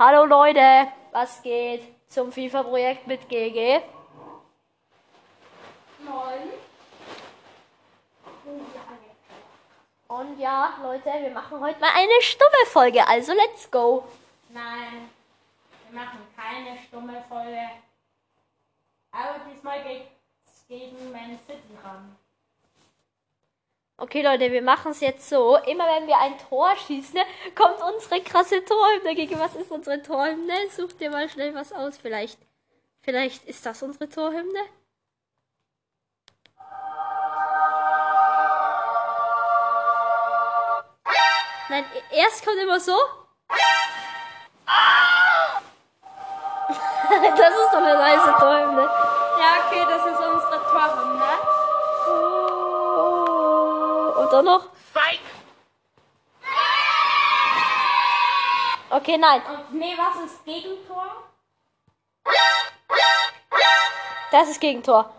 Hallo Leute, was geht zum FIFA-Projekt mit GG? Moin. Und ja, Leute, wir machen heute mal eine stumme Folge, also let's go. Nein, wir machen keine stumme Folge. Aber diesmal geht's gegen Man City ran. Okay, Leute, wir machen es jetzt so. Immer wenn wir ein Tor schießen, kommt unsere krasse Torhymne. Gegen was ist unsere Torhymne? Such dir mal schnell was aus. Vielleicht, vielleicht ist das unsere Torhymne. Nein, erst kommt immer so. das ist doch eine nice Torhymne. Ja, okay, das ist unsere Torhymne. Und dann noch. Okay, nein. Und nee, was ist Gegentor? Das ist Gegentor.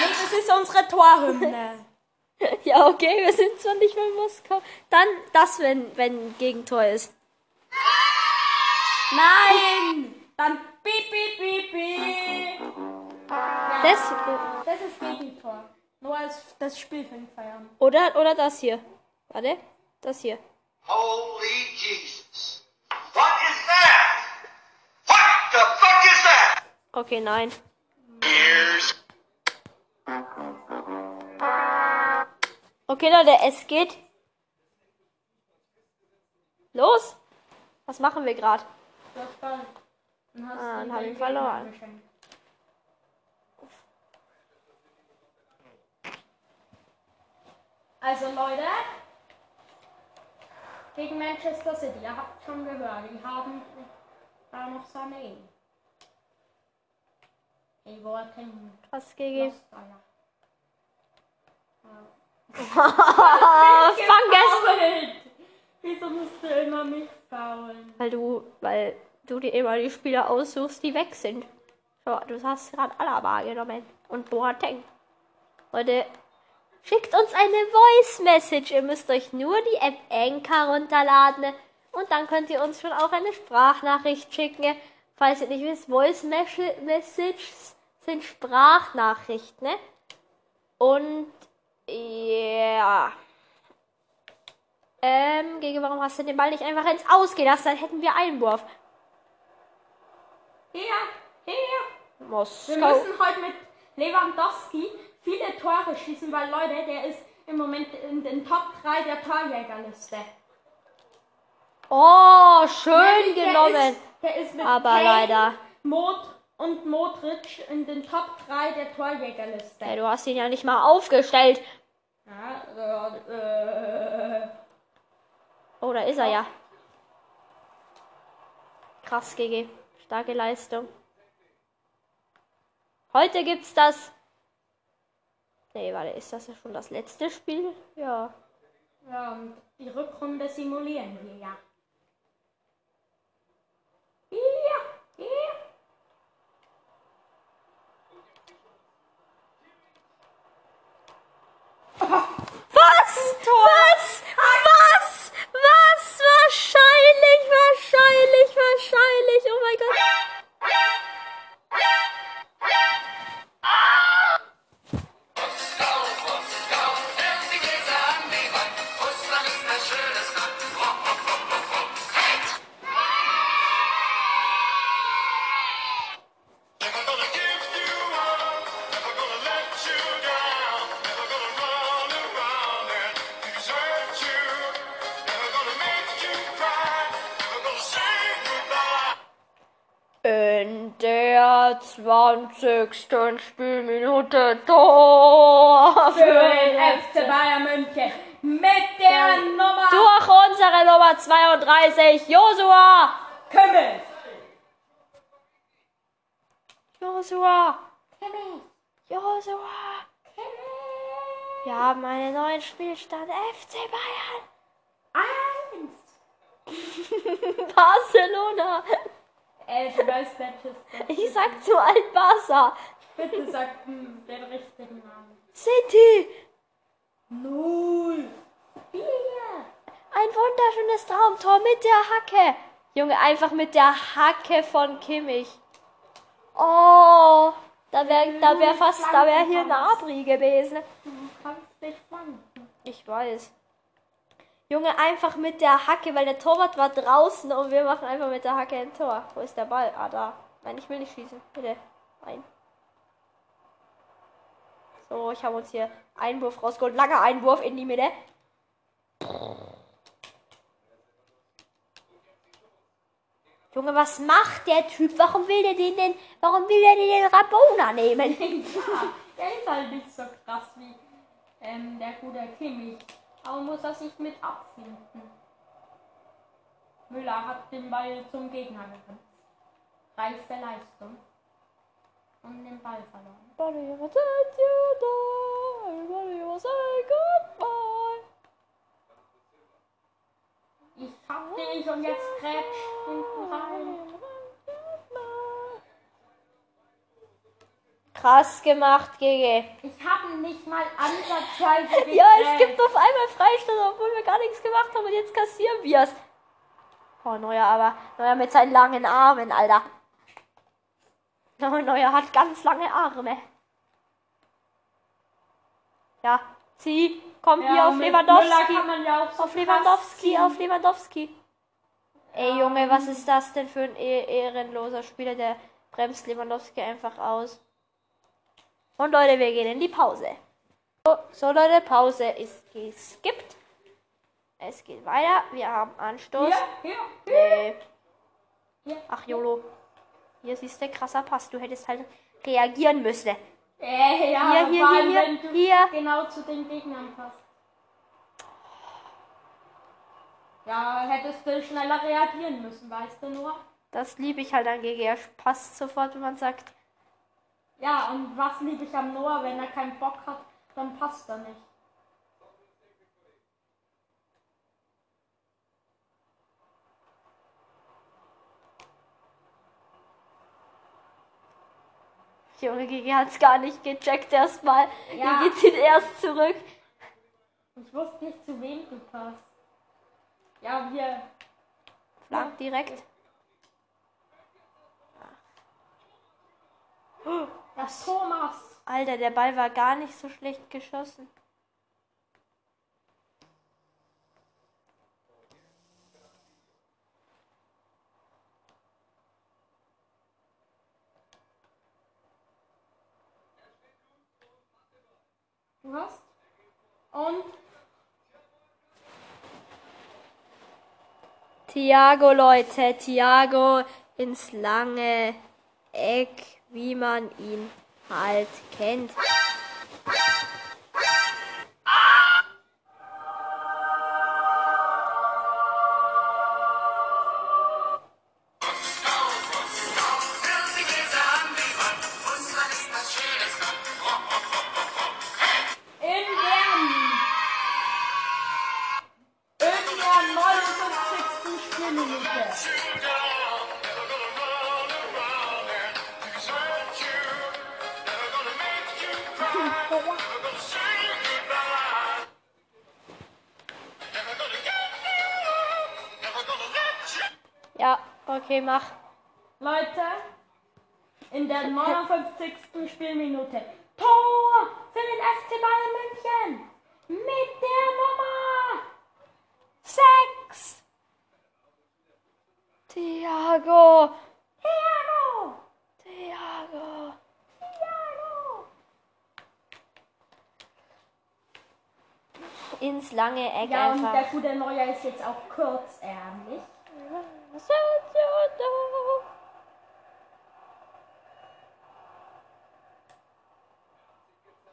Nee, das ist unsere Torhymne. Ja, okay, wir sind zwar nicht mehr in Moskau. Dann das, wenn, wenn Gegentor ist. Nein! Dann piep, piep, piep, piep. Das, Das ist Gegentor. Nur als das Spiel fängt feiern. oder, oder das hier. Warte, das hier. Holy Jesus. What is that? What the fuck is that? Okay, nein. Here's Okay, Leute, es geht. Los! Was machen wir gerade? Du hast Ah, dann hab den ich verloren. Also Leute, gegen Manchester City, ihr habt schon gehört, die haben da noch Sané. Die wollten? Lost Eier. Ah, fang es! Wieso musst du immer mich faulen? Weil du, weil du dir immer die Spieler aussuchst, die weg sind. So, du hast gerade Alaba genommen und Boateng. Leute, schickt uns eine Voice Message. Ihr müsst euch nur die App Anchor runterladen und dann könnt ihr uns schon auch eine Sprachnachricht schicken. Falls ihr nicht wisst, Voice Mes- Messages sind Sprachnachrichten. Ne? Und ja. Ähm, gegen warum hast du den Ball nicht einfach ins Ausgelassen? Dann hätten wir Einwurf. Hier, hier. Wir Moskau. müssen heute mit Lewandowski viele Tore schießen, weil Leute, der ist im Moment in den Top 3 der Torjägerliste. Oh, schön Der genommen. Ist, der ist mit Aber Kane, leider. Mod und Modric in den Top 3 der Torjägerliste. Ey, du hast ihn ja nicht mal aufgestellt. Ja, äh, äh, Oh, da ist er ja. Krass, GG. Starke Leistung. Heute gibt's das. Nee, warte, ist das ja schon das letzte Spiel? Ja. ja, die Rückrunde simulieren wir ja. Der 20. Spielminute Tor Für den FC Bayern München mit der Nummer Durch unsere Nummer 32, Josua. Kümmel. Josua. Josua. Wir haben einen neuen Spielstand. FC Bayern. Eins. Barcelona. Äh, du weißt. Ich sag zu Albasa. Bitte sag hm, den richtigen Namen. City. Null. Bier. Ein wunderschönes Traumtor mit der Hacke. Junge, einfach mit der Hacke von Kimmich. Oh, da wäre da wär hm, fast, da wäre hier ein Abri gewesen. Du kannst dich fangen. Ich weiß. Junge, einfach mit der Hacke, weil der Torwart war draußen und wir machen einfach mit der Hacke ein Tor. Wo ist der Ball? Ah, da. Nein, ich will nicht schießen. Bitte. Nein. So, ich habe uns hier Einwurf rausgeholt. Langer Einwurf in die Mitte. Junge, was macht der Typ? Warum will der den denn, warum will der den, Rabona nehmen? Ja, der ist halt nicht so krass wie ähm, der gute Kimmich. Aber muss er sich mit abfinden. Müller hat den Ball zum Gegner gerannt. Reife Leistung. Und den Ball verloren. Everybody will let you die. Everybody will say goodbye. Ich hab dich und jetzt grätsch hinten rein. Krass gemacht, GG. Ich habe nicht mal ansatzweise Ja, es gibt auf einmal Freistoß, obwohl wir gar nichts gemacht haben und jetzt kassieren wir es. Oh, Neuer aber. Neuer mit seinen langen Armen, Alter. Oh, Neuer hat ganz lange Arme. Ja, zieh. Komm hier Ja, auf mit Müller Lewandowski. ja so Auf Lewandowski, auf Lewandowski. Ey, Junge, was ist das denn für ein eh- ehrenloser Spieler? Der bremst Lewandowski einfach aus. Und Leute, wir gehen in die Pause. So, so Leute, Pause ist geskippt. Es geht weiter. Wir haben Anstoß. Hier, hier, hier. Äh, ach, Jolo. Hier siehst du, krasser Pass. Du hättest halt reagieren müssen. Äh, ja, Hier, hier, allem, hier, wenn du hier. genau zu den Gegnern passt. Ja, hättest du schneller reagieren müssen, weißt du nur. Das liebe ich halt an GG. Er passt sofort, wenn man sagt, Ja, und was liebe ich am Noah, wenn er keinen Bock hat, dann passt er nicht. Junge, GG hat es gar nicht gecheckt erstmal. Ja. GG zieht erst zurück. Ich wusste nicht, zu wem du passt. Ja, wir. Flank direkt. Das Thomas. Alter, der Ball war gar nicht so schlecht geschossen. Du hast. Und Thiago, Leute, Thiago ins lange Eck, wie man ihn halt kennt. Ja, okay, mach. Leute, in der 59. Spielminute. Tor für den FC Bayern München. Mit der Nummer 6. Thiago, Thiago. Thiago. Thiago. Ins lange Eck Ja, und der einfach. gute Neuer ist jetzt auch kurzärmlich.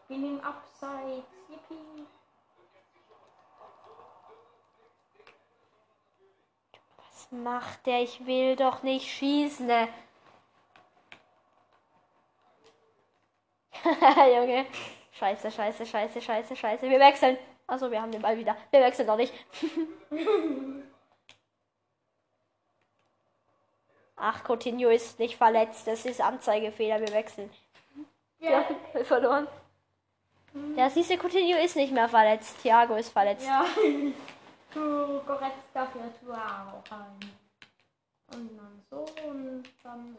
Bin im Abseits. Yippie. Was macht der? Ich will doch nicht schießen. Ne? Junge. Scheiße, scheiße, scheiße, scheiße, scheiße. Wir wechseln. Achso, wir haben den Ball wieder. Wir wechseln noch nicht. Ach, Coutinho ist nicht verletzt. Das ist Anzeigefehler. Wir wechseln. Ja, wir verloren. Ja, siehst du, Coutinho ist nicht mehr verletzt. Thiago ist verletzt. Ja. Du Goretzka für Tuaro rein. Und dann so und dann.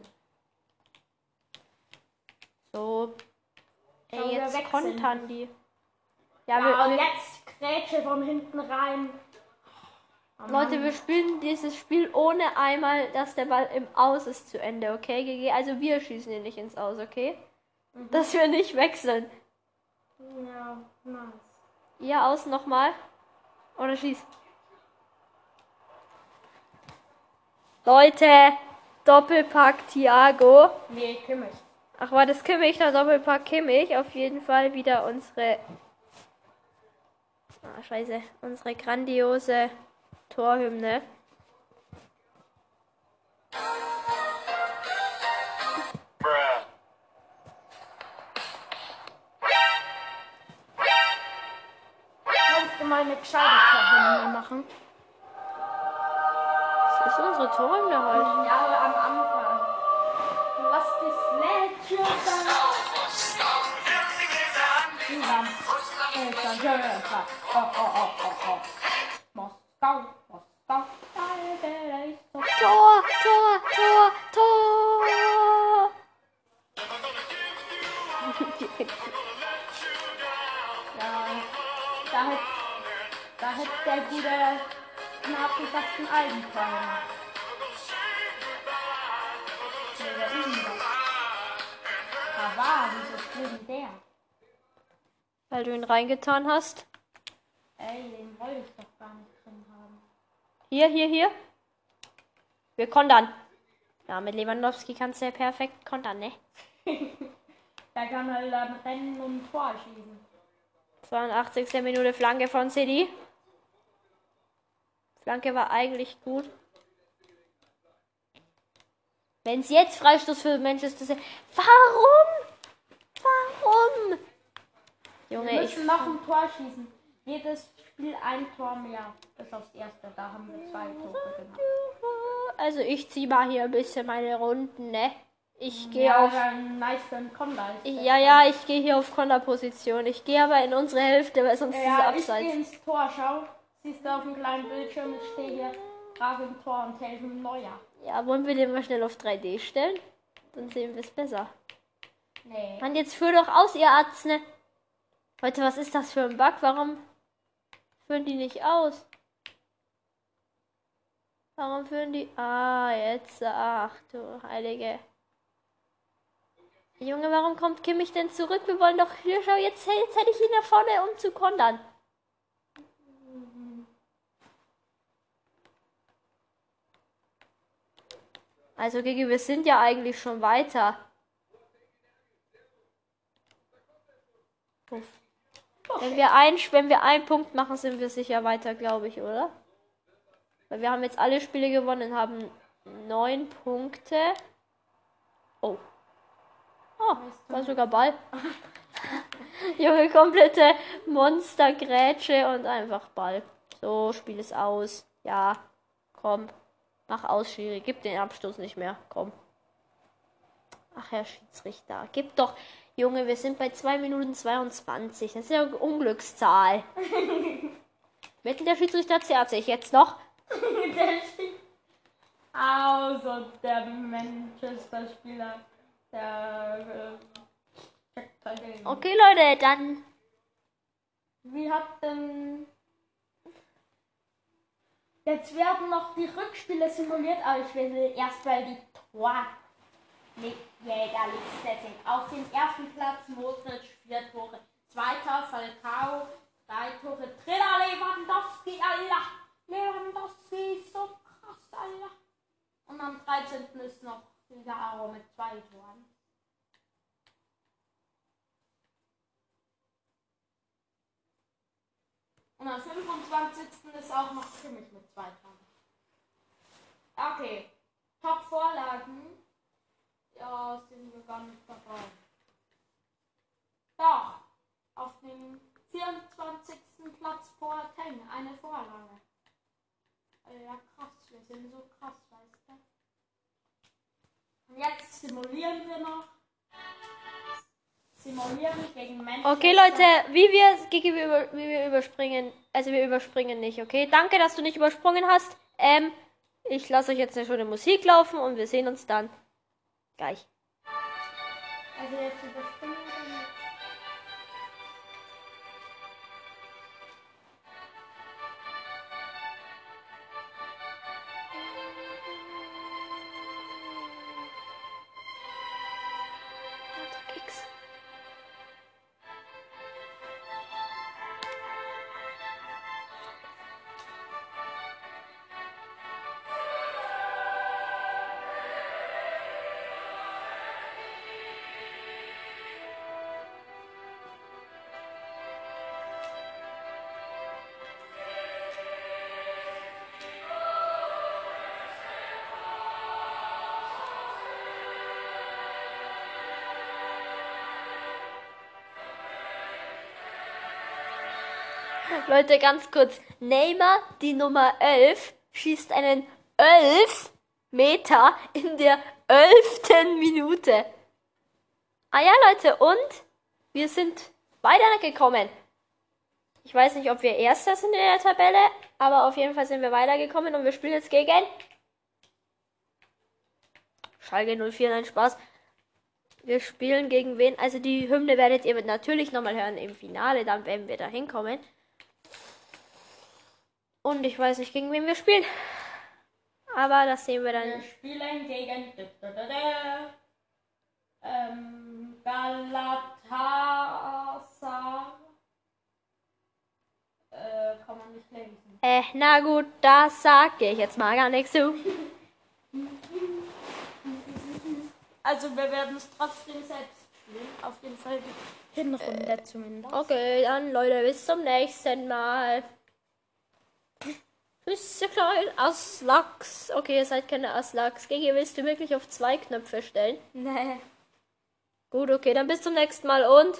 So. Ey, jetzt kontern die. Ja, Ja, wir, wir, jetzt Grätsche von hinten rein. Oh Leute, wir spielen dieses Spiel ohne einmal, dass der Ball im Aus ist zu Ende, okay? GG? Also wir schießen ihn nicht ins Aus, okay? Dass wir nicht wechseln. Ja, nice. Ihr aus nochmal. Oder schieß. Leute, Doppelpack Thiago. Nee, Kimmich. Ach, war das Kimmich, der Doppelpack Kimmich. Auf jeden Fall wieder unsere. Ah, scheiße. Unsere grandiose Torhymne. Kannst du mal eine gescheite Torhymne machen? Das ist unsere Torhymne heute. Ja, aber am Anfang. Was ist Legend? Oh, oh, oh, gemacht. Nee, ist? Pavard, wieso denn der? Weil du ihn reingetan hast. Ey, den wollte ich doch gar nicht drin haben. Hier, hier, hier. Wir kontern. Ja, mit Lewandowski kannst du ja perfekt kontern, ne? Der kann halt dann rennen und ein Tor schießen. 82. Minute Flanke von CD. Flanke war eigentlich gut. Wenn es jetzt Freistoß für Manchester City. Warum? Warum? Wir Junge, ich. müssen noch ein Tor schießen. Jedes Spiel ein Tor mehr. Bis aufs erste. Da haben wir zwei Tore gemacht. Also ich zieh mal hier ein bisschen meine Runden, ne? Ich gehe Ja, auf. nice ist Ich, ja, ja, ich gehe hier auf Konterposition. Ich gehe aber in unsere Hälfte, weil sonst ist Ja, es ich gehe abseits. ins Tor, schau. Siehst du auf dem kleinen Bildschirm, ich stehe hier gerade im Tor und helfe dem Neuer. Ja, wollen wir den mal schnell auf 3D stellen? Dann sehen wir es besser. Nee. Mann, jetzt führ doch aus, ihr Arzne. Leute, was ist das für ein Bug? Warum führen die nicht aus? Warum führen die... Ah, jetzt. Ach du Heilige. Junge, warum kommt Kimmich denn zurück? Wir wollen doch... Hier, schau, jetzt, jetzt hätte ich ihn da vorne, um zu kontern. Also, Gigi, wir sind ja eigentlich schon weiter. Uff. Wenn wir, ein, wenn wir einen Punkt machen, sind wir sicher weiter, glaube ich, oder? Weil wir haben jetzt alle Spiele gewonnen, haben neun Punkte. Oh. Oh, war sogar Ball. Junge, komplette Monstergrätsche und einfach Ball. So, Spiel ist aus. Ja, komm. Mach aus, Schiri. Gib den Abstoß nicht mehr. Komm. Ach, Herr Schiedsrichter. Gib doch. Junge, wir sind bei 2 Minuten 22. Das ist ja eine Unglückszahl. Wetten, der Schiedsrichter zerrt sich jetzt noch. Also der Manchester-Spieler, der äh, dagegen. Okay, Leute, dann. Wie hat denn. Jetzt werden noch die Rückspiele simuliert, aber ich will erst mal die Torjägerliste sind. Auf dem ersten Platz Modric, vier Tore. Zweiter Falcao, drei Tore. Dritter Lewandowski, Allah! Lewandowski so krass, Allah! Und am 13. ist noch Figaro mit zwei Toren. Und am 25. ist auch noch Kimmich mit zwei Toren. Okay. Top-Vorlagen. Ja, sind wir gar nicht dabei. Doch. Auf dem 24. Platz Boateng. Eine Vorlage. Äh, Ja, krass. Wir sind so krass, weißt du. Und jetzt simulieren wir noch. Okay, Leute, wie wir, Gigi, wir, über, wie wir überspringen, also wir überspringen nicht, okay? Danke, dass du nicht übersprungen hast. Ähm, ich lasse euch jetzt eine schöne Musik laufen und wir sehen uns dann gleich. Also jetzt überspringen Leute, ganz kurz. Neymar, die Nummer 11, schießt einen 11 Meter in der 11. Minute. Ah ja, Leute, und wir sind weitergekommen. Ich weiß nicht, ob wir Erster sind in der Tabelle, aber auf jeden Fall sind wir weitergekommen und wir spielen jetzt gegen Schalke 04, nein, Spaß. Wir spielen gegen wen? Also die Hymne werdet ihr natürlich nochmal hören im Finale, dann werden wir da hinkommen. Und ich weiß nicht, gegen wen wir spielen. Aber das sehen wir Wir dann. spielen gegen da, da, da, da, ähm, Galatasaray. Äh, kann man nicht lesen. Äh, na gut, das sage ich jetzt mal gar nichts zu. Also wir werden es trotzdem selbst spielen. Auf jeden Fall die Hinrunde zumindest. Okay, dann Leute, bis zum nächsten Mal. Kleinen Aslaks. Okay, ihr seid keine Aslaks. Gigi, willst du wirklich auf zwei Knöpfe stellen? Nee. Gut, okay, dann bis zum nächsten Mal und